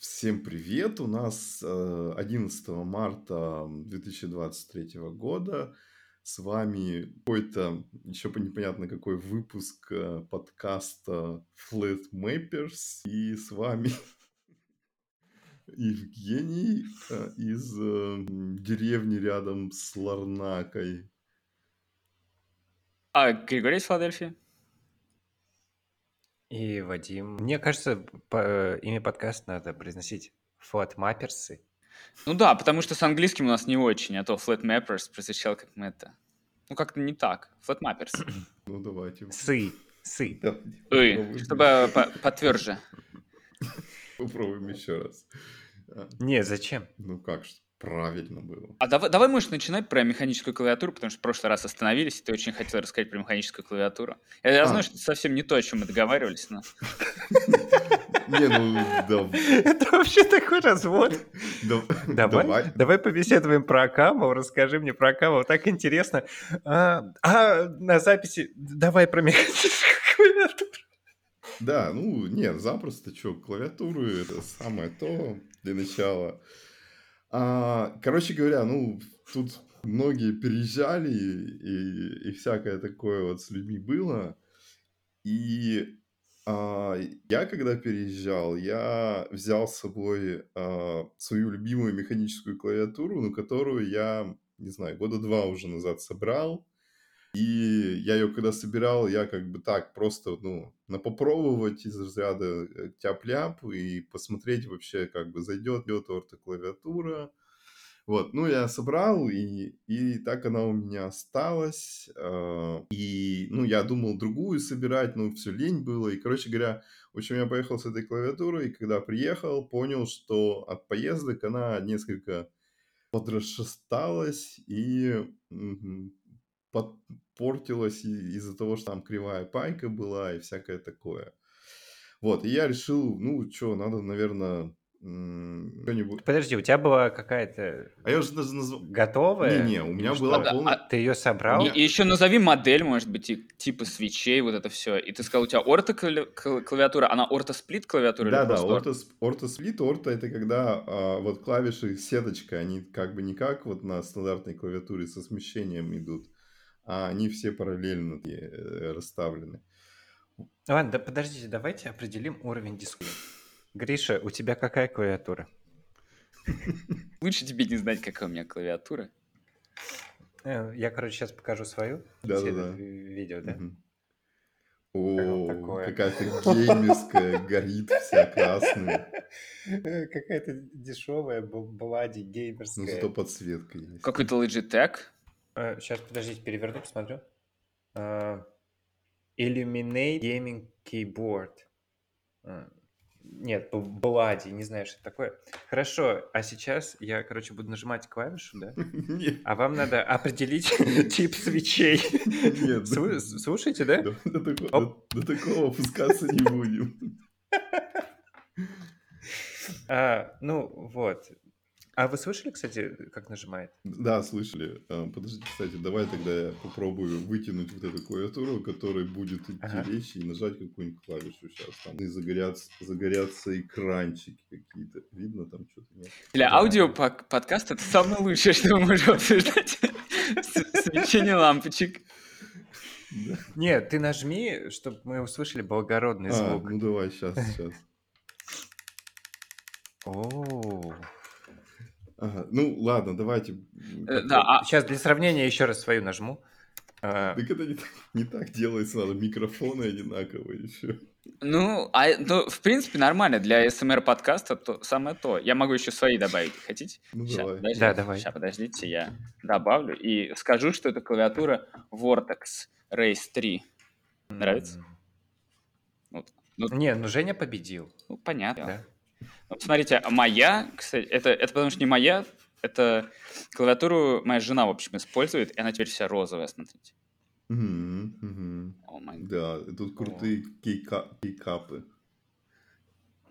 Всем привет! У нас э, 11 марта 2023 года. С вами какой-то еще непонятно какой выпуск э, подкаста Flat Mappers. И с вами Евгений э, из э, деревни рядом с Ларнакой. А Григорий из Филадельфии. И Вадим. Мне кажется, по, имя подкаста надо произносить Flat Mappers. Ну да, потому что с английским у нас не очень, а то Flat Mappers прозвучал как мы это. Ну как-то не так. Flat Mappers. Ну давайте. Сы. Сы. Ой, попробуем. чтобы по- потверже. Попробуем еще раз. А, Не, зачем? Ну как ж, правильно было. А давай, давай можешь начинать про механическую клавиатуру, потому что в прошлый раз остановились, и ты очень хотел рассказать про механическую клавиатуру. Я, я А. знаю, что это совсем не то, о чем мы договаривались, но... Не, ну да, Это вообще такой развод. да- Давай, давай. давай побеседуем про Акамов, расскажи мне про Акамов, так интересно. А, а, на записи давай про механическую клавиатуру. Да, ну, нет, запросто, что, клавиатуры это самое то для начала. А, короче говоря, ну, тут многие переезжали, и, и всякое такое вот с людьми было. И а, я, когда переезжал, я взял с собой а, свою любимую механическую клавиатуру, ну, которую я, не знаю, года два уже назад собрал. И я ее когда собирал, я как бы так просто, ну, на попробовать из разряда э, тяп-ляп и посмотреть вообще, как бы зайдет ли эта клавиатура. Вот, ну, я собрал, и, и так она у меня осталась. а, И, ну, я думал другую собирать, но все лень было. И, короче говоря, в общем, я поехал с этой клавиатурой, и когда приехал, понял, что от поездок она несколько подрасшаталась и и- из-за того, что там кривая пайка была и всякое такое. Вот, и я решил, ну, что, надо, наверное, что-нибудь... Подожди, у тебя была какая-то А я уже даже назвал... готовая? Не-не, у меня Или была что? полная... А- Ты ее собрал? И, еще назови модель, может быть, и типа свечей, вот это все. И ты сказал, у тебя орто клавиатура, она орто-сплит клавиатура или Да, да, орто? ортосплит, орто это когда а, вот клавиши сеточка, они как бы не как вот на стандартной клавиатуре со смещением идут, а они все параллельно э, расставлены. Ладно, да подождите, давайте определим уровень дискуссии. Гриша, у тебя какая клавиатура? Лучше тебе не знать, какая у меня клавиатура. Э, Я, короче, сейчас покажу свою. Все это ви- видео, да? О, какая-то геймерская, горит вся красная. Э, Какая-то дешевая блади Ну, геймерская. зато подсветка есть. Какой-то Logitech. Сейчас, подождите, переверну, посмотрю. А, Illuminate Gaming Keyboard. А, Нет, Блади, не знаю, что это такое. Хорошо, а сейчас я, короче, буду нажимать клавишу, да? Нет, А вам надо определить тип свечей. нет, Слу- Слушайте, да? до, такого опускаться не будем. А, Ну, вот. А вы слышали, кстати, как нажимает? Да, слышали. А, Подожди, кстати, давай тогда я попробую вытянуть вот эту клавиатуру, которая будет идти Ага. речь, и нажать какую-нибудь клавишу сейчас. Там и загорятся, загорятся экранчики какие-то. Видно там что-то? Нет? Для Да. аудио пок- подкаста это самое лучшее, что мы можем обсуждать. Свечение лампочек. Да. Нет, ты нажми, чтобы мы услышали благородный А, звук. ну давай, сейчас, сейчас. О. Ага, ну ладно, давайте. Э, Да, а- Сейчас для сравнения еще раз свою нажму. А, Так это не так, не так делается, надо микрофоны одинаковые еще. ну, а, ну, в принципе, нормально. Для SMR подкаста то самое то. Я могу еще свои добавить. Хотите? Ну Ща, давай. подождите, Да, давай. ща, подождите, я добавлю и скажу, что это клавиатура Vortex Race 3. Нравится? м. Вот. Ну, Не, ну Женя победил. ну, понятно. Да. Смотрите, моя, кстати, это, это потому что не моя, это клавиатуру моя жена, в общем, использует, и она теперь вся розовая, смотрите. Мгм, мгм. О май Да, и тут крутые кейка- кейкапы.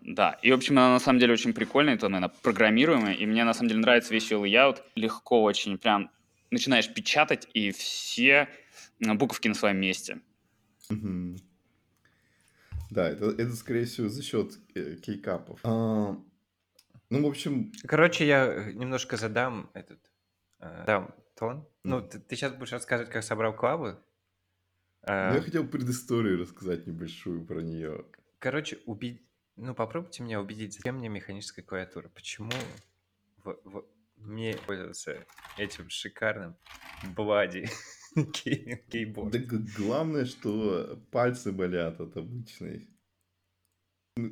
Да, и, в общем, она на самом деле очень прикольная, это, наверное, программируемая, и мне, на самом деле, нравится весь ее layout. Легко очень, прям начинаешь печатать, и все буковки на своем месте. Мгм. Да, это, это, скорее всего, за счет э, кейкапов. А, Ну, в общем, Короче, я э, немножко задам этот э, дам тон. Ну, м, ты, сейчас будешь рассказывать, как собрал клавы. ну, я хотел предысторию рассказать небольшую про нее. короче, убедить... Ну, попробуйте меня убедить, зачем мне механическая клавиатура? Почему в- в- мне пользоваться этим шикарным Блади гейминг Да главное, что пальцы болят от обычной.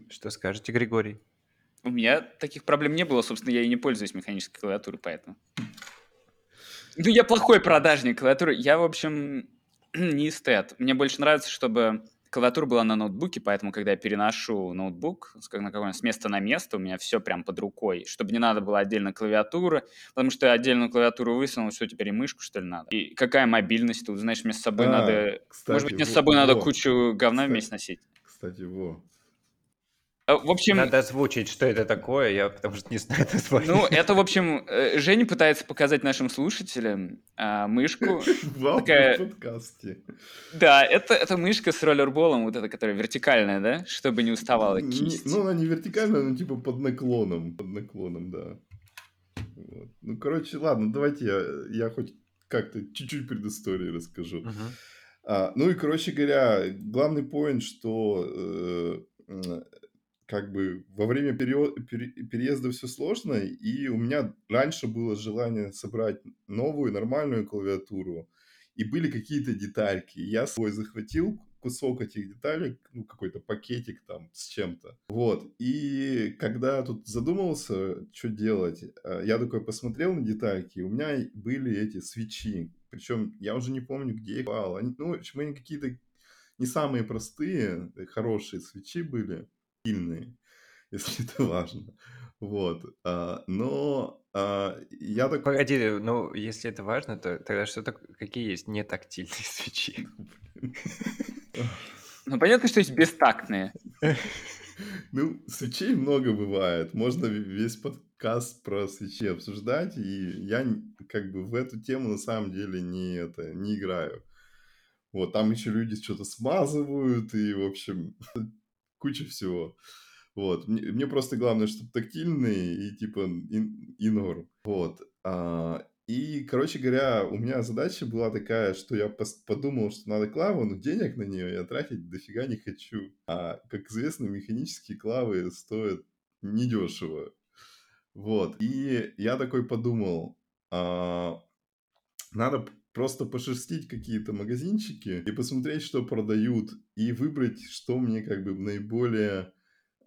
Что скажете, Григорий? У меня таких проблем не было, собственно, я и не пользуюсь механической клавиатурой, поэтому. Ну, я плохой продажник клавиатуры. Я, в общем, не эстет. Мне больше нравится, чтобы клавиатура была на ноутбуке, поэтому, когда я переношу ноутбук с, на какое с места на место, у меня все прям под рукой, чтобы не надо было отдельно клавиатура, потому что я отдельную клавиатуру высунул, что теперь и мышку, что ли, надо? И какая мобильность тут? Знаешь, мне с собой А, надо... Может кстати, быть, мне с во- собой надо во, кучу говна кстати, вместе носить? кстати, во. А, В общем, Надо озвучить, что это такое, я потому что не знаю название. Ну, это, в общем, э, Женя пытается показать нашим слушателям а, мышку. В Такая- подкасте. Да, это, это мышка с роллерболом, вот эта, которая вертикальная, да? Чтобы не уставала кисть. Ну, она не вертикальная, но типа под наклоном. Под наклоном, да. Вот. Ну, короче, ладно, давайте я, я хоть как-то чуть-чуть предыстории расскажу. А, ну и, короче говоря, главный поинт, что э, как бы во время переезда все сложно, и у меня раньше было желание собрать новую нормальную клавиатуру, и были какие-то детальки. Я с собой захватил кусок этих деталек, ну, какой-то пакетик там с чем-то. Вот. И когда тут задумался, что делать, э, я такой посмотрел на детальки, у меня были эти свечи. Причем я уже не помню, где их брал. Они, ну, в общем, они какие-то не самые простые, э, хорошие свечи были, сильные, если это важно. Вот. А, но а, я такой... Погоди, ну, если это важно, то тогда что так, какие есть нетактильные свечи? Ну, понятно, что есть бестактные. Ну, свечей много бывает. Можно весь подкаст про свечи обсуждать, и я как бы в эту тему на самом деле не, это, не играю. Вот, там еще люди что-то смазывают, и, в общем, куча всего. Вот, мне, мне просто главное, чтобы тактильный и, типа, и, и норм. Вот. А, и, короче говоря, у меня задача была такая, что я подумал, что надо клаву, но денег на нее я тратить дофига не хочу. А, как известно, механические клавы стоят недешево. Вот. И я такой подумал, а, надо просто пошерстить какие-то магазинчики и посмотреть, что продают, и выбрать, что мне как бы наиболее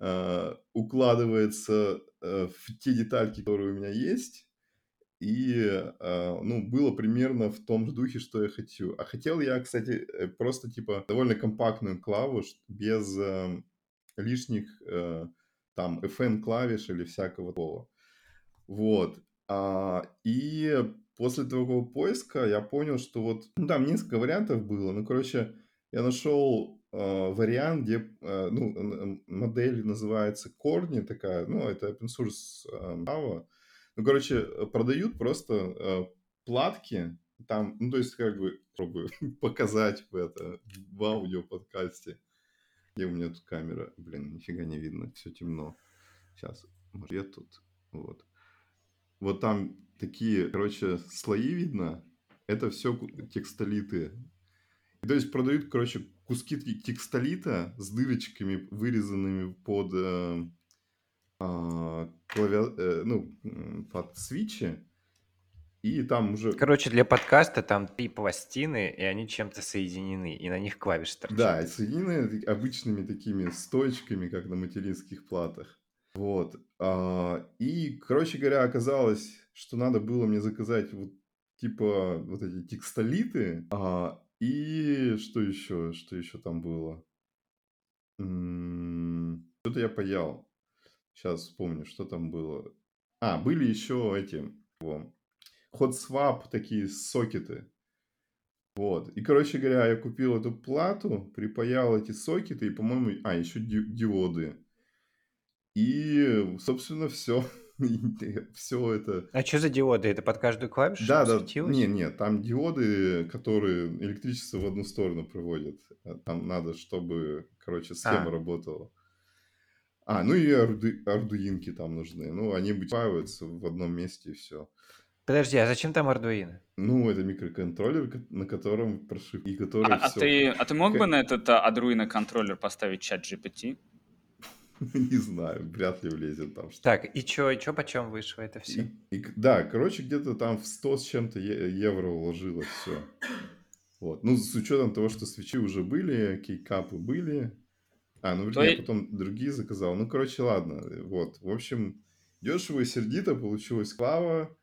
а, укладывается а, в те детальки, которые у меня есть. И, а, ну, было примерно в том же духе, что я хочу. А хотел я, кстати, э, просто, типа, довольно компактную клаву, без эм, лишних, э, там, FN-клавиш или всякого такого. Вот. А, и после такого поиска я понял, что вот, ну, там несколько вариантов было. Ну, короче, я нашел э, вариант, где, э, ну, модель называется Корни такая, ну, это open source э, Java. Ну, короче, э, продают просто э, платки, там, ну, то есть, как бы, пробую показать в это, в аудио-подкасте. Где у меня тут камера? Блин, нифига не видно, все темно. Сейчас, может, я тут, вот. Вот там такие, короче, слои видно. Это все текстолиты. То есть продают, короче, куски те- текстолита с дырочками, вырезанными под, э, а, клавиа- э, ну, под свечи. И там уже... Короче, для подкаста там три пластины, и они чем-то соединены, и на них клавиши торчат. Да, соединены обычными такими стоечками, как на материнских платах. Вот. А, И, короче говоря, оказалось, что надо было мне заказать вот типа вот эти текстолиты. А, И что еще? Что еще там было? Что-то я паял. Сейчас вспомню, что там было. А, были еще эти hot swap такие сокеты. Вот. И, короче говоря, я купил эту плату, припаял эти сокеты и, по-моему, а, еще ди- диоды. И, собственно, все. Все это. А что за диоды? Это под каждую клавишу Да, да. Не, не, там диоды, которые электричество в одну сторону проводят. А Там надо, чтобы, короче, схема А. работала. А, ну и арду, ардуинки там нужны. Ну, они бываются в одном месте и все. Подожди, а зачем там Arduino? Ну, это микроконтроллер, на котором прошивка, и который А, а, все. ты, а ты мог бы на этот а, Arduino контроллер поставить чат GPT? Не знаю, вряд ли влезет там что Так, и чё, и чё почем вышло это все? И, и да, короче, где-то там в 100 с чем-то е- евро уложилось все. Вот. Ну, с учетом того, что свечи уже были, кейкапы были. А, ну, вернее, е- потом другие заказал. Ну, короче, ладно. Вот. В общем, дешево и сердито получилась клава.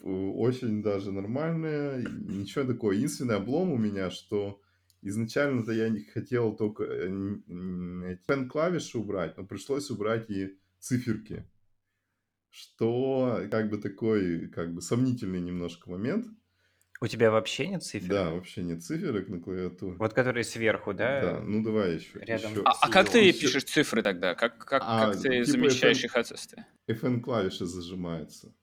э, Очень даже нормальная. Ничего такого. Единственный облом у меня, что изначально-то я не хотел только э, н- н- пен клавиши убрать, но пришлось убрать и циферки что как бы такой, как бы сомнительный немножко момент. У тебя вообще нет цифр? Да, вообще нет циферок на клавиатуре. Вот которые сверху, да? Да, ну давай еще. рядом еще. А, а как ты пишешь цифры тогда? Как, как, А, как ты типа замещаешь FM их отсутствие? FN клавиша зажимается.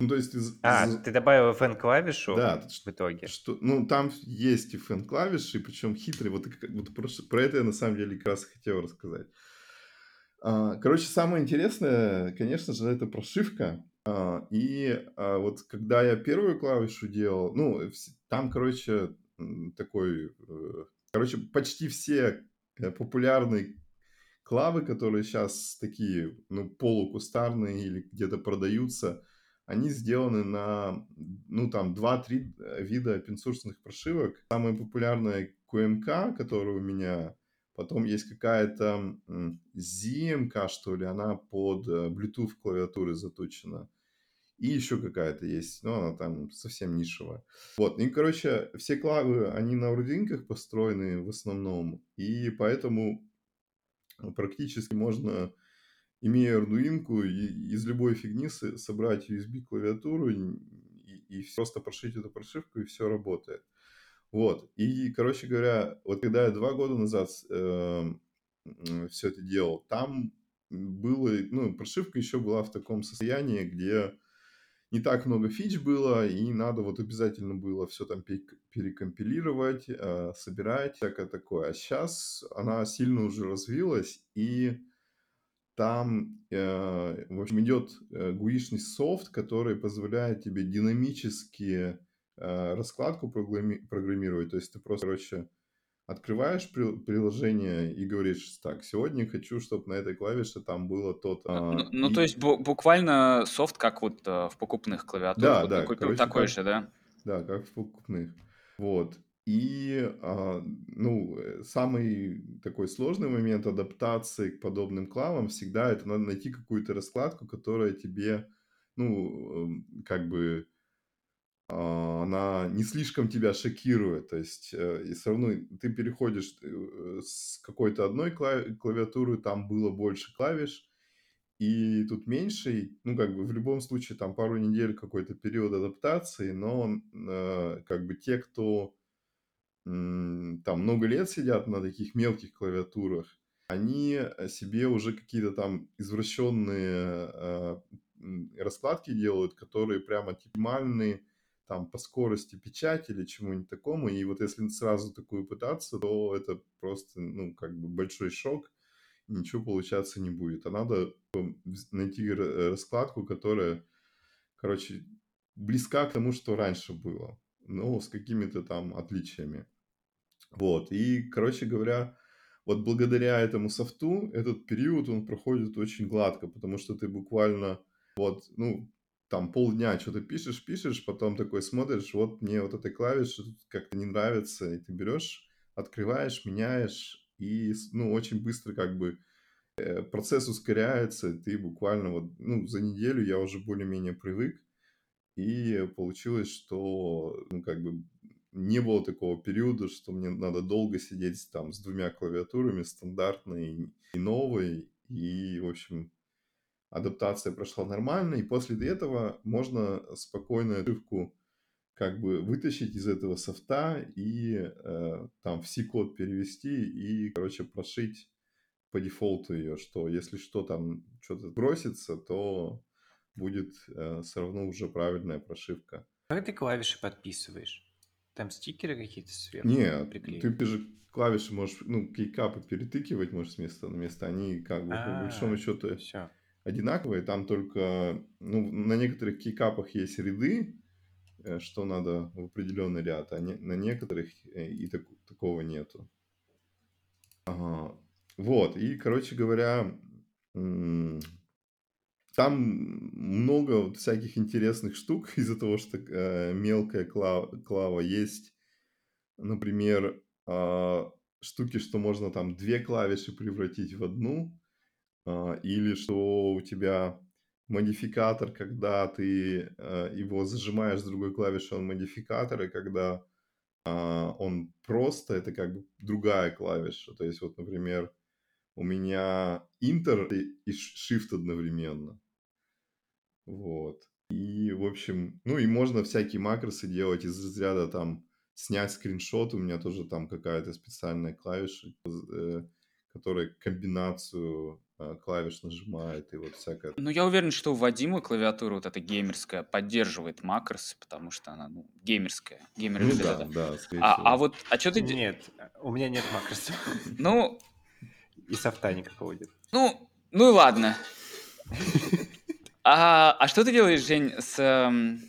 Ну, то есть из- А, из- ты добавил FN клавишу Да, в итоге. что, ну, там есть FN клавиши, причем хитрые. Вот, как- вот про, про это я на самом деле как раз хотел рассказать. А, Короче, самое интересное, конечно же, это прошивка. А, И а, вот когда я первую клавишу делал, ну, там, короче, такой, э, короче, почти все э, популярные клавы, которые сейчас такие, ну, полукустарные или где-то продаются, они сделаны на, ну, там, 2-3 вида open прошивок. Самая популярная QMK, которая у меня, потом есть какая-то ZMK, что ли, она под э, Bluetooth клавиатуры заточена. И еще какая-то есть, но она там совсем нишевая. Вот, и, короче, все клавы, они на урдинках построены в основном, и поэтому практически можно, имея и- из любой фигни со- собрать USB-клавиатуру и, и просто прошить эту прошивку, и все работает. Вот, и, короче говоря, вот когда я два года назад все это делал, там было, ну, прошивка еще была в таком состоянии, где не так много фич было, и надо вот обязательно было все там пе- перекомпилировать, э, собирать, всякое такое. А сейчас она сильно уже развилась, и там, э, в общем, идет э, гуишный софт, который позволяет тебе динамически э, раскладку программи- программировать. То есть ты просто, короче, открываешь при- приложение и говоришь, так, сегодня хочу, чтобы на этой клавише там было то-то. Ну, А, ну, и- то есть бу- буквально софт, как вот э, в покупных клавиатурах. Да, вот да, купил короче, такой как- же, да? Да, как в покупных. Вот. И, а, ну, э, самый такой сложный момент адаптации к подобным клавам всегда это надо найти какую-то раскладку, которая тебе, ну, эм, как бы, а, она не слишком тебя шокирует. То есть, э, и все равно ты переходишь э, с какой-то одной кла- клавиатуры, там было больше клавиш, и тут меньше, ну, как бы в любом случае там пару недель какой-то период адаптации, но как бы те, кто там много лет сидят на таких мелких клавиатурах, они э, себе уже какие-то там извращенные э, раскладки делают, которые прямо оптимальные там по скорости печати или чему-нибудь такому. И вот если сразу такую пытаться, то это просто, ну, как бы большой шок, ничего получаться не будет. А надо найти э, раскладку, которая, короче, близка к тому, что раньше было, но с какими-то там отличиями. Вот, и, короче говоря, вот благодаря этому софту этот период, он проходит очень гладко, потому что ты буквально вот, ну, там полдня что-то пишешь, пишешь, потом такой смотришь, вот мне вот эта клавиша тут как-то не нравится, и ты берешь, открываешь, меняешь, и, ну, очень быстро как бы э, процесс ускоряется, ты буквально вот, ну, за неделю я уже более-менее привык, и получилось, что, ну, как бы не было такого периода, что мне надо долго сидеть там с двумя клавиатурами, стандартной и новой. И, в общем, адаптация прошла нормально. И после этого можно спокойно ошибку как бы вытащить из этого софта и э, там в C-код перевести и, короче, прошить по дефолту ее, что если что там что-то бросится, то будет все равно уже правильная прошивка. Как ты клавиши подписываешь? Там стикеры какие-то сверху Нет, приклеивают? ты же клавиши можешь, ну, кейкапы перетыкивать можешь с места на место. Они как бы по большому А, счету все. одинаковые. Там только, ну, на некоторых кейкапах есть ряды, э, что надо в определенный ряд, а не, на некоторых э, и так- такого нету. Ага. Вот, и, короче говоря, там много вот всяких интересных штук из-за того, что э, мелкая клава, клава есть. Например, а, штуки, что можно там две клавиши превратить в одну, а, или что у тебя модификатор, когда ты э, его зажимаешь с другой клавиши, он модификатор, и когда а, он просто, это как бы другая клавиша. То есть вот, например, у меня Enter и Shift одновременно. Вот. И, в общем, ну и можно всякие макросы делать из разряда там снять скриншот. У меня тоже там какая-то специальная клавиша, э, которая комбинацию э, клавиш нажимает и вот всякое. Ну, я уверен, что у Вадима клавиатура вот эта геймерская поддерживает макросы, потому что она, ну, геймерская. Геймеры Ну да, да, А, а вот, а что ты... Нет, у меня нет макросов. Ну, И софта никакого нет. ну, ну и ладно. А, а что ты делаешь, Жень, с... эм,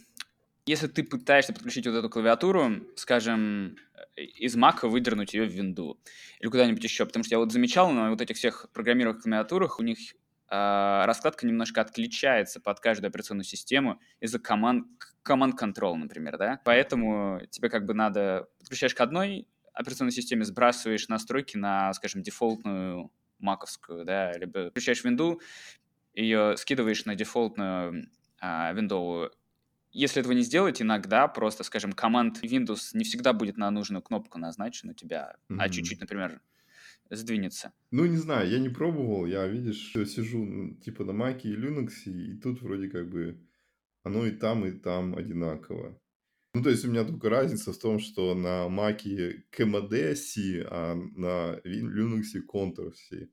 Если ты пытаешься подключить вот эту клавиатуру, скажем, э, из Мака выдернуть ее в винду или куда-нибудь еще, потому что я вот замечал на вот этих всех программированных клавиатурах у них а, раскладка немножко отличается под каждую операционную систему из-за команд команд control, например, да. Поэтому тебе как бы надо подключаешь к одной операционной системе, сбрасываешь настройки на, скажем, дефолтную маковскую, да, либо включаешь винду, ее скидываешь на дефолтную а, виндовую. Если этого не сделать, иногда просто, скажем, команд Windows не всегда будет на нужную кнопку назначен у тебя, а Мгм. чуть-чуть, например, сдвинется. Ну, не знаю, я не пробовал. Я, видишь, сижу типа на Маке и Linux, и тут вроде как бы оно и там, и там одинаково. Ну, то есть у меня только разница в том, что на Маке KMD C, а на Linux Contour C.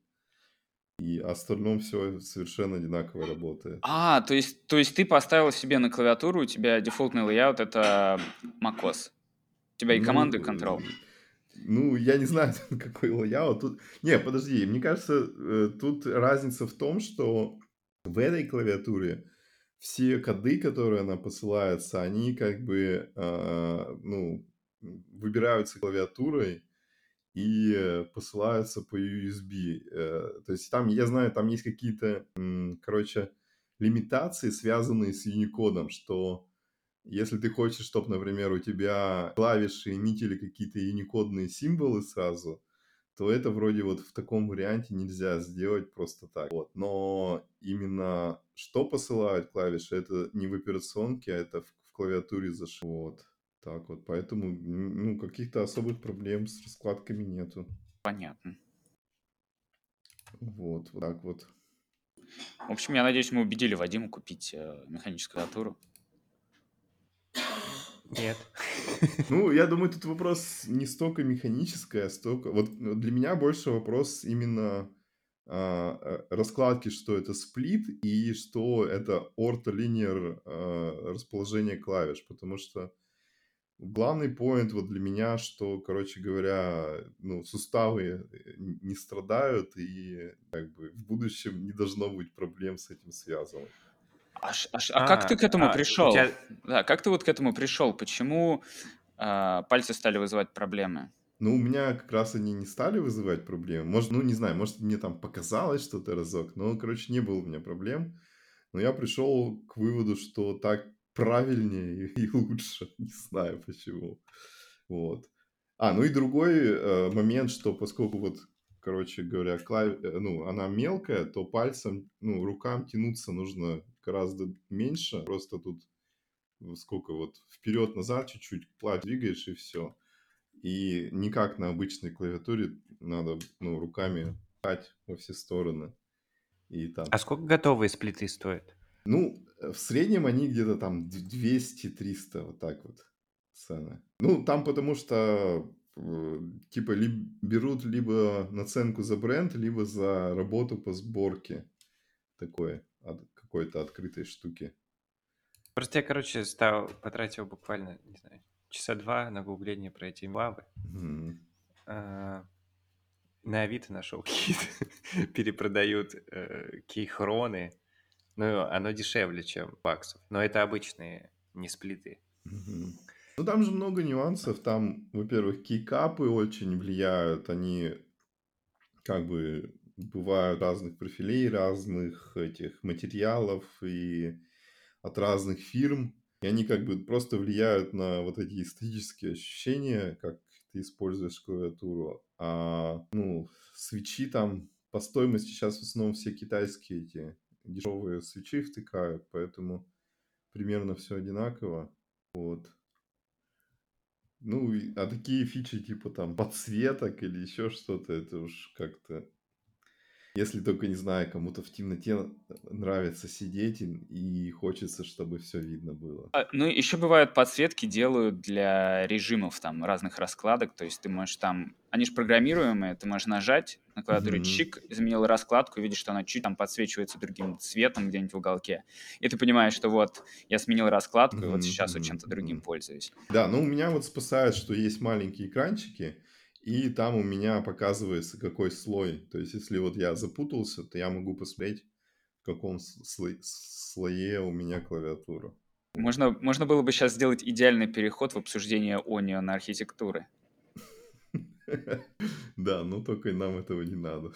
И остальном все совершенно одинаково работает. А, то есть, то есть ты поставил себе на клавиатуру, у тебя дефолтный layout это macOS. У тебя и command, и Ну, control. Ну, я не знаю, какой layout. Тут... Не, подожди, мне кажется, э, тут разница в том, что в этой клавиатуре все коды, которые она посылается, они как бы, а, ну, выбираются клавиатурой и э, посылаются по USB. Э, То есть там, я знаю, там есть какие-то, короче, лимитации, связанные с Unicode, что если ты хочешь, чтобы, например, у тебя клавиши эмитили какие-то юникодные символы сразу, то это вроде вот в таком варианте нельзя сделать просто так. Вот. Но именно что посылают клавиши, это не в операционке, а это в, в клавиатуре зашито. Вот. Так вот, поэтому ну, каких-то особых проблем с раскладками нету. Понятно. Вот, вот так вот. В общем, я надеюсь, мы убедили Вадима купить э, механическую клавиатуру. Нет. Ну, я думаю, тут вопрос не столько механическое, а столько... Вот э, для меня больше вопрос именно а, э, раскладки, что это сплит и что это орто-линейр а, расположение клавиш, потому что главный поинт вот для меня, что, короче говоря, ну, суставы э, не страдают и как бы в будущем не должно быть проблем с этим связанных. А, а а как ты к этому а, пришел? тебя- Да, как ты вот к этому пришел? Почему а, пальцы стали вызывать проблемы? Ну, у меня как раз они не стали вызывать проблемы. Может, ну, не знаю, может, мне там показалось что-то разок, но, короче, не было у меня проблем. Но я пришел к выводу, что так правильнее и, лучше. Не знаю почему. Вот. А, ну и другой э, момент, что поскольку вот, короче говоря, клав... э, ну, она мелкая, то пальцем, ну, рукам тянуться нужно гораздо меньше. Просто тут сколько вот вперед-назад чуть-чуть клавиш двигаешь и все. И не как на обычной клавиатуре надо ну, руками пхать во все стороны. И там. А сколько готовые сплиты стоят? Ну, э, в среднем они где-то там д- 200-300, вот так вот цены. Ну, там потому что э, типа ли- берут либо наценку за бренд, либо за работу по сборке такой, от, какой-то открытой штуки. Просто я, короче, стал, потратил буквально, не знаю, часа два на гугление про эти лавы. Мгм. А, на Авито нашел какие-то, перепродают э, кейхроны. Ну, оно дешевле, чем баксов. Но это обычные, не сплиты. Мгм. Ну, там же много нюансов. Там, во-первых, кейкапы очень влияют. Они как бы бывают разных профилей, разных этих материалов и от разных фирм. И они как бы просто влияют на вот эти эстетические ощущения, как ты используешь клавиатуру. А, ну, свечи там по стоимости сейчас в основном все китайские эти дешевые свечи втыкают, поэтому примерно все одинаково. Вот. Ну, а такие фичи типа там подсветок или еще что-то, это уж как-то... Если только, не знаю, кому-то в темноте нравится сидеть и, и хочется, чтобы все видно было. А, Ну, еще бывают подсветки делают для режимов там разных раскладок, то есть ты можешь там, они же программируемые, ты можешь нажать на клавиатуре Мгм. чик, изменил раскладку, видишь, что она чуть там подсвечивается другим цветом где-нибудь в уголке, и ты понимаешь, что вот я сменил раскладку, и вот сейчас вот чем-то другим мгм. пользуюсь. Да, ну у меня вот спасает, что есть маленькие экранчики, и там у меня показывается какой слой. То есть, если вот я запутался, то я могу посмотреть, в каком с- слой- слое у меня клавиатура. Можно, можно было бы сейчас сделать идеальный переход в обсуждение Onion архитектуры. Да, но только нам этого не надо.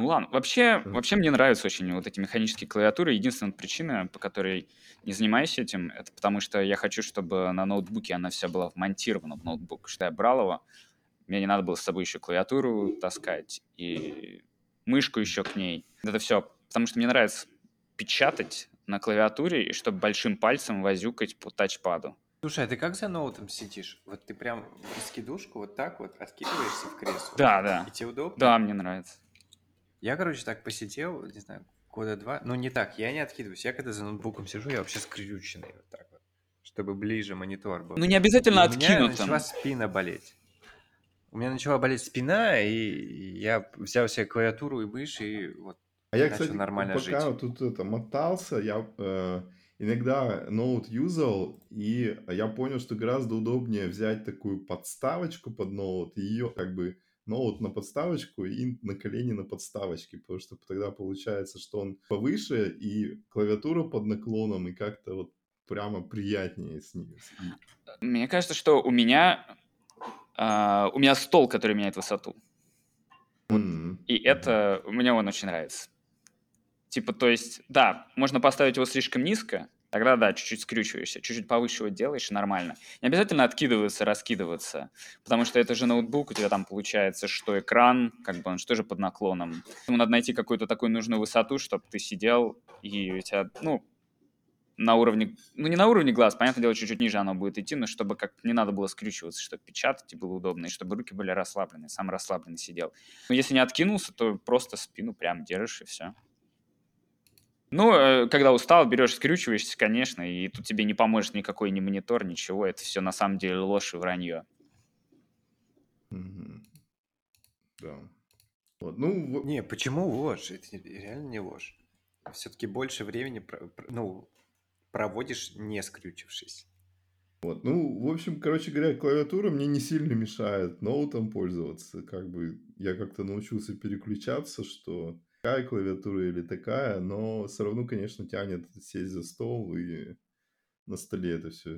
Ну ладно, вообще, вообще мне нравятся очень вот эти механические клавиатуры. Единственная причина, по которой не занимаюсь этим, это потому что я хочу, чтобы на ноутбуке она вся была вмонтирована в ноутбук, что я брал его, мне не надо было с собой еще клавиатуру таскать и мышку еще к ней. Это все, потому что мне нравится печатать на клавиатуре, и чтобы большим пальцем возюкать по тачпаду. Слушай, а ты как за ноутом сидишь? Вот ты прям в раскидушку вот так вот откидываешься в кресло? Да, да, И тебе удобно? да, мне нравится. Я, короче, так посидел, не знаю, года два. Ну, не так, я не откидываюсь. Я когда за ноутбуком сижу, я вообще скрюченный вот так вот, чтобы ближе монитор был. Ну не обязательно у меня начала спина болеть. У меня начала болеть спина, и я взял себе клавиатуру и мышь, и вот А я, кстати, нормально пока жить. тут это мотался, я э, иногда ноут юзал, и я понял, что гораздо удобнее взять такую подставочку под ноут, и ее как бы ноут на подставочку и на колени на подставочке, потому что тогда получается, что он повыше, и клавиатура под наклоном, и как-то вот прямо приятнее с ней. Мне кажется, что у меня а, у меня стол, который меняет высоту. М, И это мне он очень нравится. Типа, то есть, да, можно поставить его слишком низко, тогда, да, чуть-чуть скрючиваешься, чуть-чуть повыше его делаешь, нормально. Не обязательно откидываться, раскидываться, потому что это же ноутбук, у тебя там получается, что экран, как бы он что же под наклоном. Ему надо найти какую-то такую нужную высоту, чтобы ты сидел, и у тебя, ну, на уровне, ну не на уровне глаз, понятное дело, чуть-чуть ниже оно будет идти, но чтобы как не надо было скрючиваться, чтобы печатать и было удобно, и чтобы руки были расслаблены, сам расслабленный сидел. Но если не откинулся, то просто спину прям держишь и все. Ну, э, когда устал, берешь, скрючиваешься, конечно, и тут тебе не поможет никакой ни монитор, ничего, это все на самом деле ложь и вранье. Да. Вот, ну, Не, почему ложь? Это реально не ложь. Все-таки больше времени ну, проводишь, не скрючившись. Вот, ну, в общем, короче говоря, клавиатура мне не сильно мешает ноутом пользоваться. Как бы я как-то научился переключаться, что такая клавиатура или такая, но все равно, конечно, тянет сесть за стол и на столе это все